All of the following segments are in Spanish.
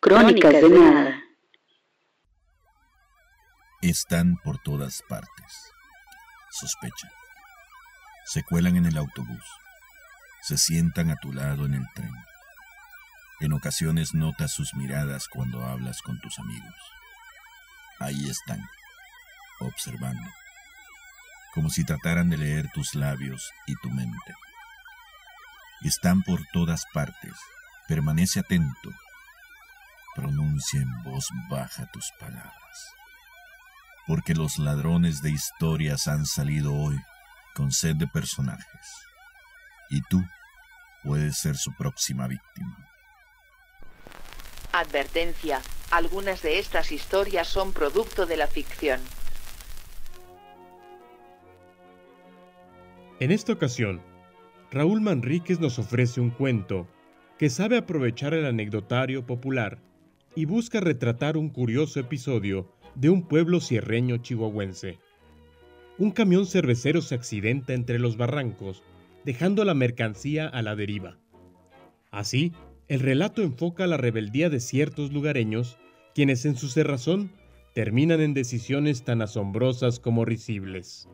Crónicas de nada. Están por todas partes. Sospecha. Se cuelan en el autobús. Se sientan a tu lado en el tren. En ocasiones notas sus miradas cuando hablas con tus amigos. Ahí están, observando, como si trataran de leer tus labios y tu mente. Están por todas partes. Permanece atento. Pronuncia en voz baja tus palabras. Porque los ladrones de historias han salido hoy con sed de personajes. Y tú puedes ser su próxima víctima. Advertencia. Algunas de estas historias son producto de la ficción. En esta ocasión, Raúl Manríquez nos ofrece un cuento que sabe aprovechar el anecdotario popular y busca retratar un curioso episodio de un pueblo sierreño chihuahuense. Un camión cervecero se accidenta entre los barrancos, dejando la mercancía a la deriva. Así, el relato enfoca la rebeldía de ciertos lugareños, quienes en su cerrazón terminan en decisiones tan asombrosas como risibles.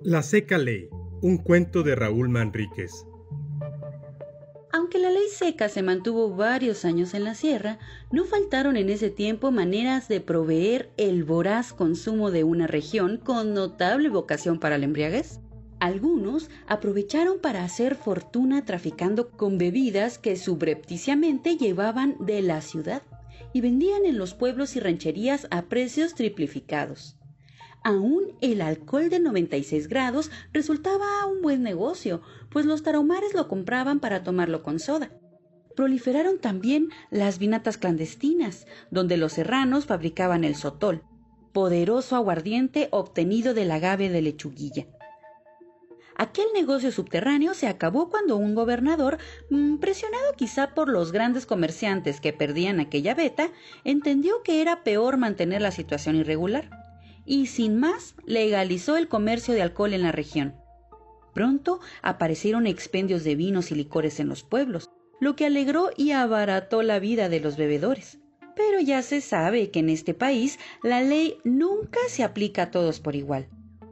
La seca ley, un cuento de Raúl Manríquez. Aunque la ley seca se mantuvo varios años en la sierra, no faltaron en ese tiempo maneras de proveer el voraz consumo de una región con notable vocación para la embriaguez. Algunos aprovecharon para hacer fortuna traficando con bebidas que subrepticiamente llevaban de la ciudad y vendían en los pueblos y rancherías a precios triplificados. Aún el alcohol de 96 grados resultaba un buen negocio, pues los tarahumares lo compraban para tomarlo con soda. Proliferaron también las vinatas clandestinas, donde los serranos fabricaban el sotol, poderoso aguardiente obtenido del agave de lechuguilla. Aquel negocio subterráneo se acabó cuando un gobernador, mm, presionado quizá por los grandes comerciantes que perdían aquella beta, entendió que era peor mantener la situación irregular y sin más legalizó el comercio de alcohol en la región. Pronto aparecieron expendios de vinos y licores en los pueblos, lo que alegró y abarató la vida de los bebedores. Pero ya se sabe que en este país la ley nunca se aplica a todos por igual.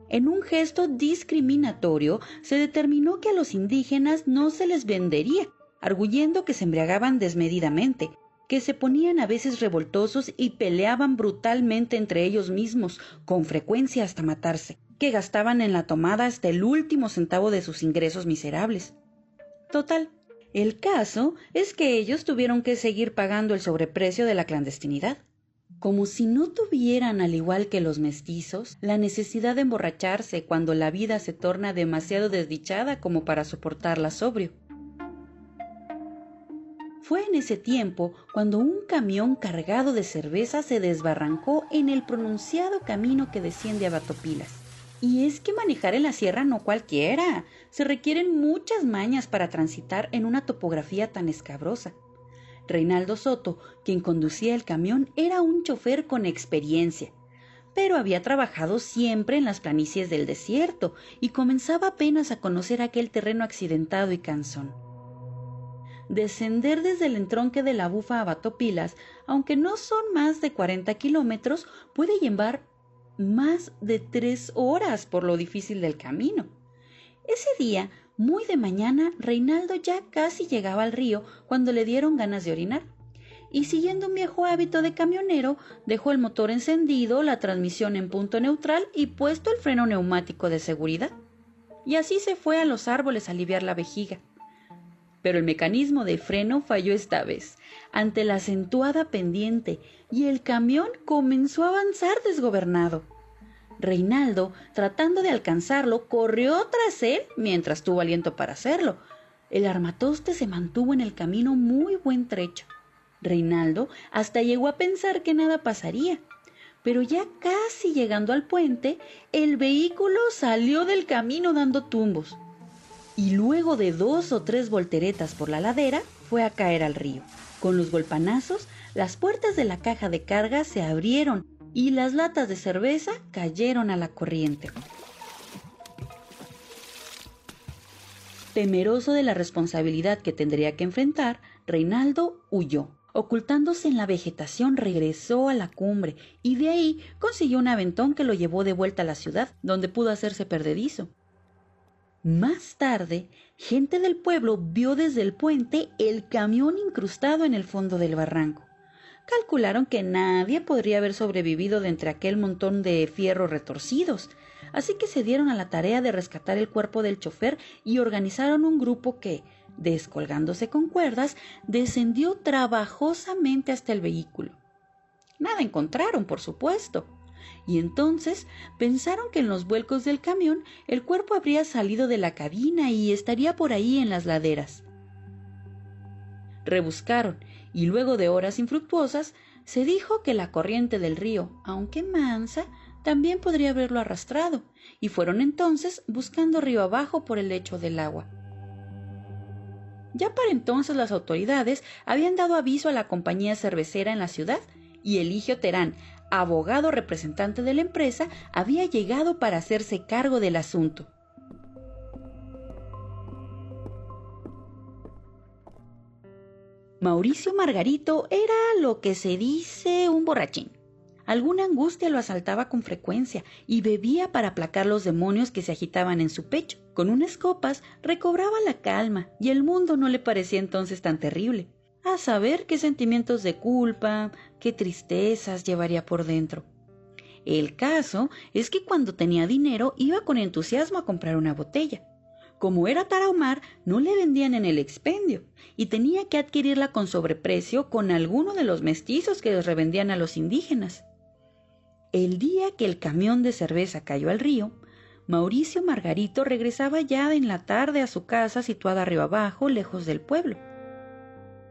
En un gesto discriminatorio se determinó que a los indígenas no se les vendería, arguyendo que se embriagaban desmedidamente, que se ponían a veces revoltosos y peleaban brutalmente entre ellos mismos, con frecuencia hasta matarse, que gastaban en la tomada hasta el último centavo de sus ingresos miserables. Total, el caso es que ellos tuvieron que seguir pagando el sobreprecio de la clandestinidad. Como si no tuvieran, al igual que los mestizos, la necesidad de emborracharse cuando la vida se torna demasiado desdichada como para soportarla sobrio. Fue en ese tiempo cuando un camión cargado de cerveza se desbarrancó en el pronunciado camino que desciende a Batopilas. Y es que manejar en la sierra no cualquiera. Se requieren muchas mañas para transitar en una topografía tan escabrosa. Reinaldo Soto, quien conducía el camión, era un chofer con experiencia, pero había trabajado siempre en las planicies del desierto y comenzaba apenas a conocer aquel terreno accidentado y cansón descender desde el entronque de la bufa a Batopilas, aunque no son más de 40 kilómetros, puede llevar más de tres horas por lo difícil del camino. Ese día, muy de mañana, Reinaldo ya casi llegaba al río cuando le dieron ganas de orinar. Y siguiendo un viejo hábito de camionero, dejó el motor encendido, la transmisión en punto neutral y puesto el freno neumático de seguridad. Y así se fue a los árboles a aliviar la vejiga pero el mecanismo de freno falló esta vez ante la acentuada pendiente y el camión comenzó a avanzar desgobernado. Reinaldo, tratando de alcanzarlo, corrió tras él mientras tuvo aliento para hacerlo. El armatoste se mantuvo en el camino muy buen trecho. Reinaldo hasta llegó a pensar que nada pasaría, pero ya casi llegando al puente, el vehículo salió del camino dando tumbos. Y luego de dos o tres volteretas por la ladera, fue a caer al río. Con los golpanazos, las puertas de la caja de carga se abrieron y las latas de cerveza cayeron a la corriente. Temeroso de la responsabilidad que tendría que enfrentar, Reinaldo huyó. Ocultándose en la vegetación, regresó a la cumbre y de ahí consiguió un aventón que lo llevó de vuelta a la ciudad, donde pudo hacerse perdedizo. Más tarde, gente del pueblo vio desde el puente el camión incrustado en el fondo del barranco. Calcularon que nadie podría haber sobrevivido de entre aquel montón de fierros retorcidos, así que se dieron a la tarea de rescatar el cuerpo del chofer y organizaron un grupo que, descolgándose con cuerdas, descendió trabajosamente hasta el vehículo. Nada encontraron, por supuesto. Y entonces pensaron que en los vuelcos del camión el cuerpo habría salido de la cabina y estaría por ahí en las laderas. Rebuscaron y luego de horas infructuosas se dijo que la corriente del río, aunque mansa, también podría haberlo arrastrado, y fueron entonces buscando río abajo por el lecho del agua. Ya para entonces las autoridades habían dado aviso a la compañía cervecera en la ciudad y Eligio Terán, abogado representante de la empresa, había llegado para hacerse cargo del asunto. Mauricio Margarito era lo que se dice un borrachín. Alguna angustia lo asaltaba con frecuencia y bebía para aplacar los demonios que se agitaban en su pecho. Con unas copas recobraba la calma y el mundo no le parecía entonces tan terrible. A saber qué sentimientos de culpa, qué tristezas llevaría por dentro. El caso es que cuando tenía dinero iba con entusiasmo a comprar una botella. Como era tarahumar, no le vendían en el expendio y tenía que adquirirla con sobreprecio con alguno de los mestizos que les revendían a los indígenas. El día que el camión de cerveza cayó al río, Mauricio Margarito regresaba ya en la tarde a su casa situada arriba abajo, lejos del pueblo.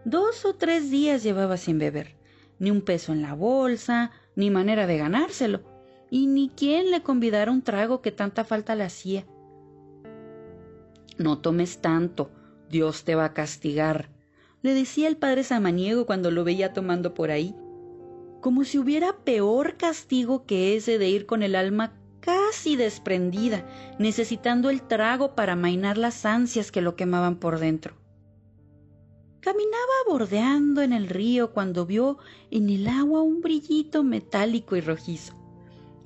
Dos o tres días llevaba sin beber, ni un peso en la bolsa, ni manera de ganárselo, y ni quien le convidara un trago que tanta falta le hacía. No tomes tanto, Dios te va a castigar, le decía el padre Samaniego cuando lo veía tomando por ahí como si hubiera peor castigo que ese de ir con el alma casi desprendida, necesitando el trago para amainar las ansias que lo quemaban por dentro. Caminaba bordeando en el río cuando vio en el agua un brillito metálico y rojizo.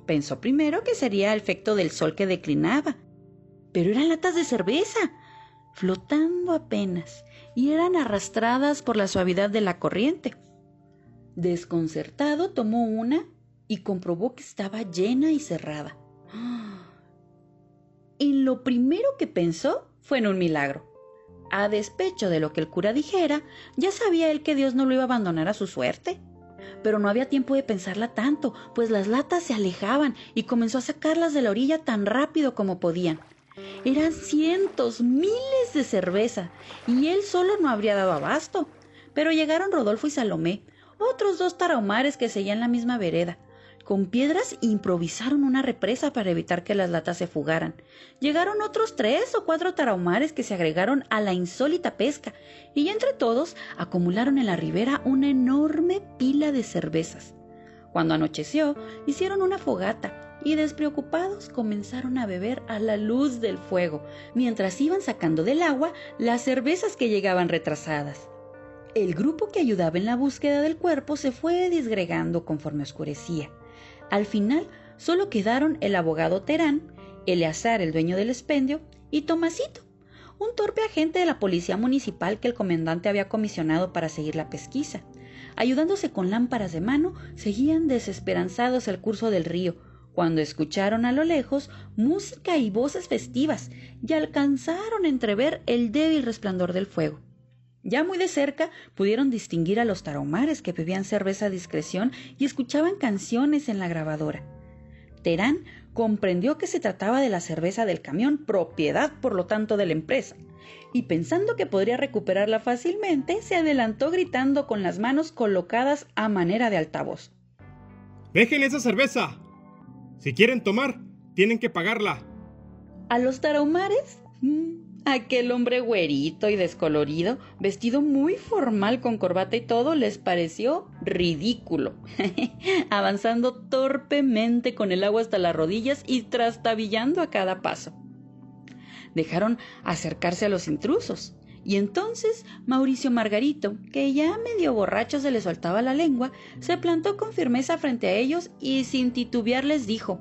Pensó primero que sería el efecto del sol que declinaba, pero eran latas de cerveza, flotando apenas, y eran arrastradas por la suavidad de la corriente. Desconcertado tomó una y comprobó que estaba llena y cerrada. Y lo primero que pensó fue en un milagro. A despecho de lo que el cura dijera, ya sabía él que Dios no lo iba a abandonar a su suerte. Pero no había tiempo de pensarla tanto, pues las latas se alejaban y comenzó a sacarlas de la orilla tan rápido como podían. Eran cientos, miles de cerveza, y él solo no habría dado abasto. Pero llegaron Rodolfo y Salomé, otros dos tarahumares que seguían la misma vereda. Con piedras improvisaron una represa para evitar que las latas se fugaran. Llegaron otros tres o cuatro tarahumares que se agregaron a la insólita pesca y entre todos acumularon en la ribera una enorme pila de cervezas. Cuando anocheció, hicieron una fogata y despreocupados comenzaron a beber a la luz del fuego, mientras iban sacando del agua las cervezas que llegaban retrasadas. El grupo que ayudaba en la búsqueda del cuerpo se fue disgregando conforme oscurecía. Al final solo quedaron el abogado Terán, Eleazar, el dueño del expendio, y Tomasito, un torpe agente de la policía municipal que el comandante había comisionado para seguir la pesquisa. Ayudándose con lámparas de mano, seguían desesperanzados el curso del río, cuando escucharon a lo lejos música y voces festivas y alcanzaron a entrever el débil resplandor del fuego. Ya muy de cerca pudieron distinguir a los tarahumares que bebían cerveza a discreción y escuchaban canciones en la grabadora. Terán comprendió que se trataba de la cerveza del camión, propiedad por lo tanto de la empresa, y pensando que podría recuperarla fácilmente, se adelantó gritando con las manos colocadas a manera de altavoz. Dejen esa cerveza. Si quieren tomar, tienen que pagarla. A los tarahumares, mm, aquel hombre güerito y descolorido, vestido muy formal con corbata y todo, les pareció ridículo, avanzando torpemente con el agua hasta las rodillas y trastabillando a cada paso. Dejaron acercarse a los intrusos, y entonces Mauricio Margarito, que ya medio borracho se le soltaba la lengua, se plantó con firmeza frente a ellos y sin titubear les dijo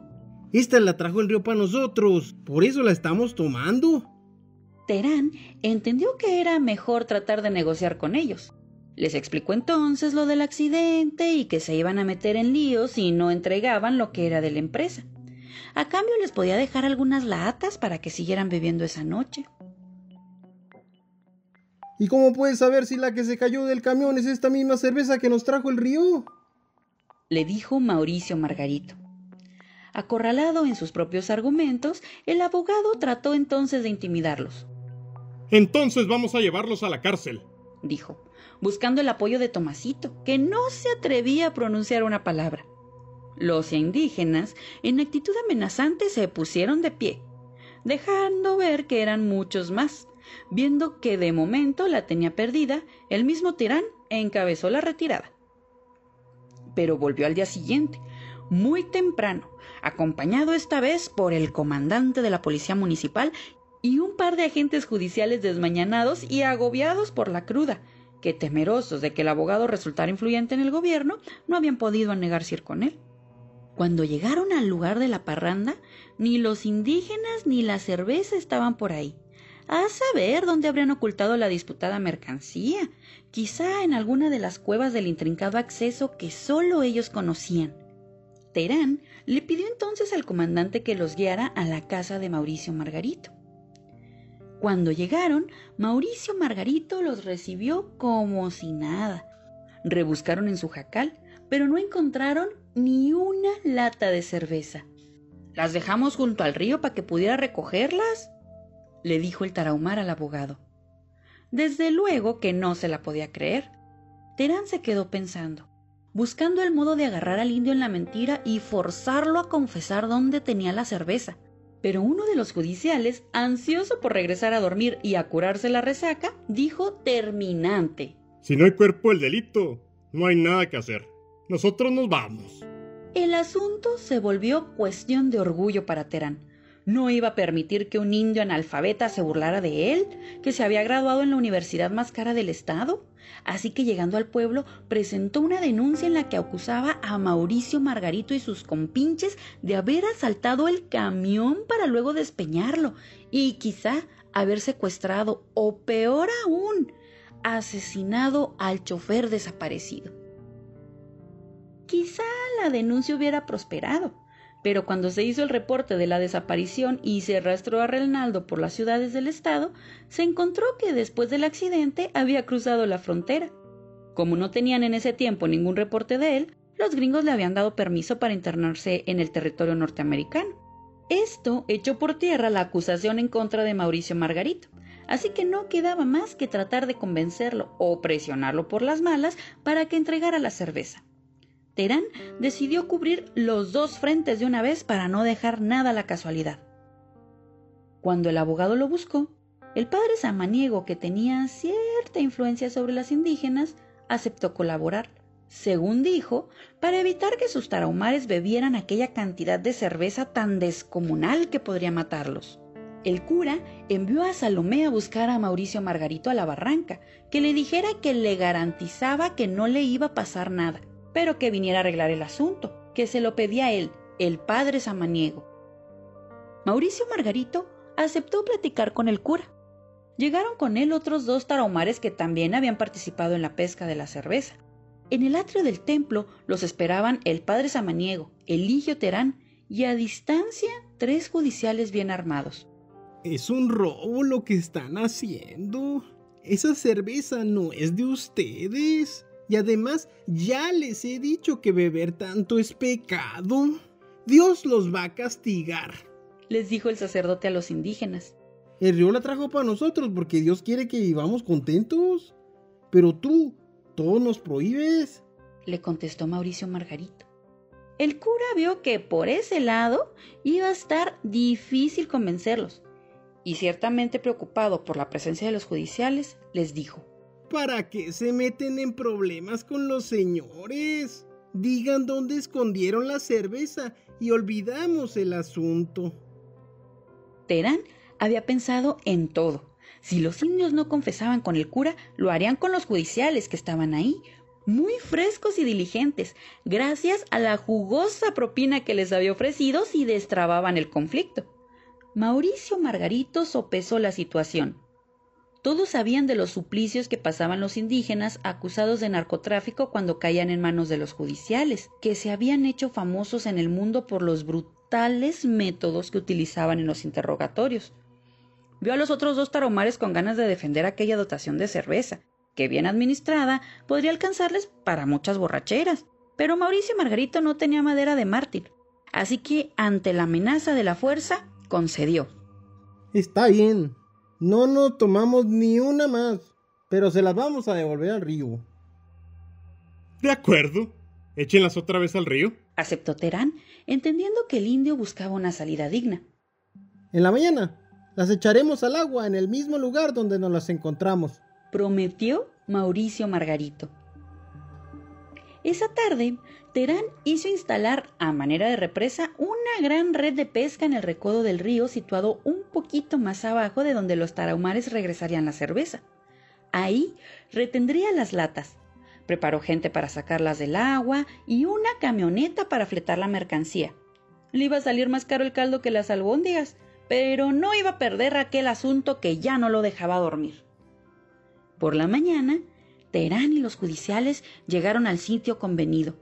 Esta la trajo el río para nosotros, por eso la estamos tomando. Terán entendió que era mejor tratar de negociar con ellos. Les explicó entonces lo del accidente y que se iban a meter en líos si no entregaban lo que era de la empresa. A cambio les podía dejar algunas latas para que siguieran bebiendo esa noche. ¿Y cómo puedes saber si la que se cayó del camión es esta misma cerveza que nos trajo el río? Le dijo Mauricio Margarito. Acorralado en sus propios argumentos, el abogado trató entonces de intimidarlos. Entonces vamos a llevarlos a la cárcel, dijo, buscando el apoyo de Tomasito, que no se atrevía a pronunciar una palabra. Los indígenas, en actitud amenazante, se pusieron de pie, dejando ver que eran muchos más, Viendo que de momento la tenía perdida, el mismo tirán encabezó la retirada. Pero volvió al día siguiente, muy temprano, acompañado esta vez por el comandante de la policía municipal y un par de agentes judiciales desmañanados y agobiados por la cruda, que temerosos de que el abogado resultara influyente en el gobierno, no habían podido anegarse ir con él. Cuando llegaron al lugar de la parranda, ni los indígenas ni la cerveza estaban por ahí. A saber dónde habrían ocultado la disputada mercancía, quizá en alguna de las cuevas del intrincado acceso que solo ellos conocían. Terán le pidió entonces al comandante que los guiara a la casa de Mauricio Margarito. Cuando llegaron, Mauricio Margarito los recibió como si nada. Rebuscaron en su jacal, pero no encontraron ni una lata de cerveza. ¿Las dejamos junto al río para que pudiera recogerlas? le dijo el tarahumar al abogado. Desde luego que no se la podía creer. Terán se quedó pensando, buscando el modo de agarrar al indio en la mentira y forzarlo a confesar dónde tenía la cerveza. Pero uno de los judiciales, ansioso por regresar a dormir y a curarse la resaca, dijo terminante. Si no hay cuerpo el delito, no hay nada que hacer. Nosotros nos vamos. El asunto se volvió cuestión de orgullo para Terán. No iba a permitir que un indio analfabeta se burlara de él, que se había graduado en la universidad más cara del estado. Así que llegando al pueblo, presentó una denuncia en la que acusaba a Mauricio Margarito y sus compinches de haber asaltado el camión para luego despeñarlo y quizá haber secuestrado o peor aún, asesinado al chofer desaparecido. Quizá la denuncia hubiera prosperado, pero cuando se hizo el reporte de la desaparición y se arrastró a Reinaldo por las ciudades del estado, se encontró que después del accidente había cruzado la frontera. Como no tenían en ese tiempo ningún reporte de él, los gringos le habían dado permiso para internarse en el territorio norteamericano. Esto echó por tierra la acusación en contra de Mauricio Margarito, así que no quedaba más que tratar de convencerlo o presionarlo por las malas para que entregara la cerveza. Terán decidió cubrir los dos frentes de una vez para no dejar nada a la casualidad. Cuando el abogado lo buscó, el padre samaniego, que tenía cierta influencia sobre las indígenas, aceptó colaborar, según dijo, para evitar que sus tarahumares bebieran aquella cantidad de cerveza tan descomunal que podría matarlos. El cura envió a Salomé a buscar a Mauricio Margarito a la barranca, que le dijera que le garantizaba que no le iba a pasar nada, pero que viniera a arreglar el asunto, que se lo pedía él, el padre Samaniego. Mauricio Margarito aceptó platicar con el cura. Llegaron con él otros dos tarahumares que también habían participado en la pesca de la cerveza. En el atrio del templo los esperaban el padre Samaniego, Eligio Terán y a distancia tres judiciales bien armados. Es un robo lo que están haciendo. Esa cerveza no es de ustedes. Y además, ya les he dicho que beber tanto es pecado. Dios los va a castigar. Les dijo el sacerdote a los indígenas. El río la trajo para nosotros porque Dios quiere que vivamos contentos. Pero tú, todo nos prohíbes. Le contestó Mauricio Margarito. El cura vio que por ese lado iba a estar difícil convencerlos, y ciertamente preocupado por la presencia de los judiciales, les dijo, ¿Para qué se meten en problemas con los señores? Digan dónde escondieron la cerveza y olvidamos el asunto. Terán había pensado en todo. Si los indios no confesaban con el cura, lo harían con los judiciales que estaban ahí, muy frescos y diligentes, gracias a la jugosa propina que les había ofrecido si destrababan el conflicto. Mauricio Margarito sopesó la situación. Todos sabían de los suplicios que pasaban los indígenas acusados de narcotráfico cuando caían en manos de los judiciales, que se habían hecho famosos en el mundo por los brutales métodos que utilizaban en los interrogatorios. Vio a los otros dos taromares con ganas de defender aquella dotación de cerveza, que bien administrada podría alcanzarles para muchas borracheras. Pero Mauricio Margarito no tenía madera de mártir, así que ante la amenaza de la fuerza, concedió. Está bien, no nos tomamos ni una más, pero se las vamos a devolver al río. De acuerdo, échenlas otra vez al río. Aceptó Terán, entendiendo que el indio buscaba una salida digna. En la mañana, las echaremos al agua en el mismo lugar donde nos las encontramos prometió Mauricio Margarito. Esa tarde, Terán hizo instalar a manera de represa una gran red de pesca en el recodo del río situado un poquito más abajo de donde los tarahumares regresarían la cerveza. Ahí retendría las latas. Preparó gente para sacarlas del agua y una camioneta para fletar la mercancía. Le iba a salir más caro el caldo que las albóndigas, pero no iba a perder aquel asunto que ya no lo dejaba dormir. Por la mañana, Terán y los judiciales llegaron al sitio convenido.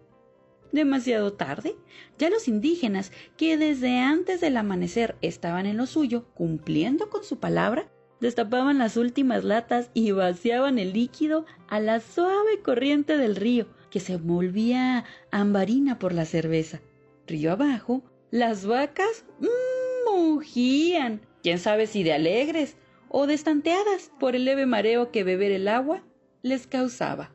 Demasiado tarde, ya los indígenas, que desde antes del amanecer estaban en lo suyo, cumpliendo con su palabra, destapaban las últimas latas y vaciaban el líquido a la suave corriente del río, que se volvía ambarina por la cerveza. Río abajo, las vacas mmm, mugían, quién sabe si de alegres o destanteadas por el leve mareo que beber el agua les causaba.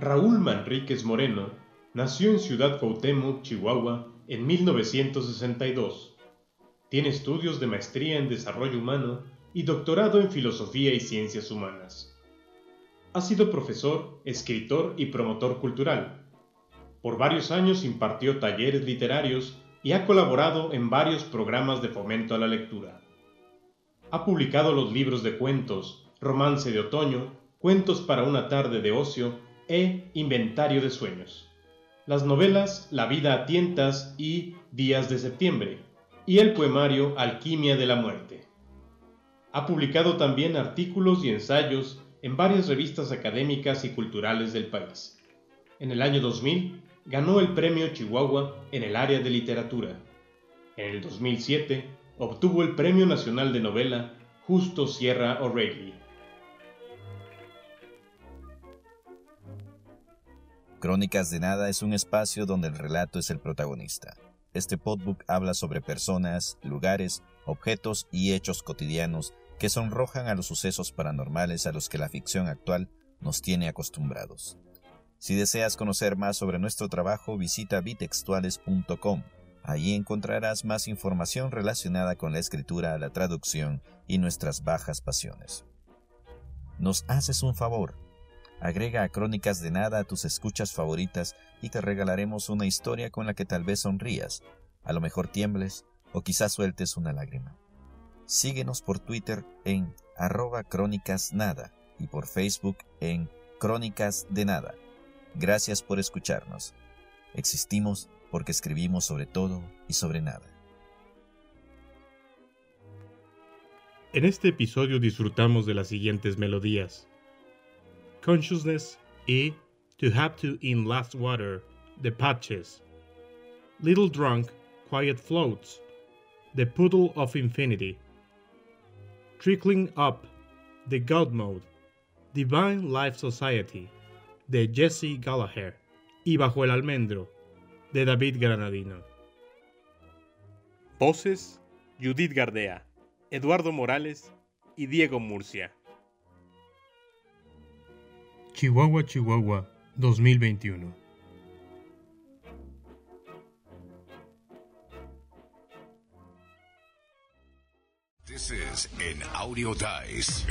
Raúl Manríquez Moreno nació en Ciudad Cuauhtémoc, Chihuahua, en 1962 tiene estudios de maestría en desarrollo humano y doctorado en filosofía y ciencias humanas. Ha sido profesor, escritor y promotor cultural. Por varios años impartió talleres literarios y ha colaborado en varios programas de fomento a la lectura. Ha publicado los libros de cuentos, Romance de Otoño, Cuentos para una tarde de ocio e Inventario de Sueños. Las novelas La vida a tientas y Días de septiembre, y el poemario Alquimia de la Muerte. Ha publicado también artículos y ensayos en varias revistas académicas y culturales del país. En el año 2000 ganó el Premio Chihuahua en el área de literatura. En el 2007 obtuvo el Premio Nacional de Novela Justo Sierra O'Reilly. Crónicas de Nada es un espacio donde el relato es el protagonista. Este podbook habla sobre personas, lugares, objetos y hechos cotidianos que sonrojan a los sucesos paranormales a los que la ficción actual nos tiene acostumbrados. Si deseas conocer más sobre nuestro trabajo, visita bitextuales.com. Allí encontrarás más información relacionada con la escritura, la traducción y nuestras bajas pasiones. Nos haces un favor. Agrega Crónicas de Nada a tus escuchas favoritas y te regalaremos una historia con la que tal vez sonrías, a lo mejor tiembles o quizás sueltes una lágrima. Síguenos por Twitter en arroba crónicas nada y por Facebook en Crónicas de Nada. Gracias por escucharnos. Existimos porque escribimos sobre todo y sobre nada. En este episodio disfrutamos de las siguientes melodías. Consciousness y to have to in last water, the patches. Little drunk, quiet floats, the poodle of infinity. Trickling up, the God mode, divine life society, the Jesse Gallagher, y Bajo el almendro, de David Granadino. Voces, Judith Gardea, Eduardo Morales y Diego Murcia. Chihuahua, Chihuahua, 2021. Is an Audio Dice.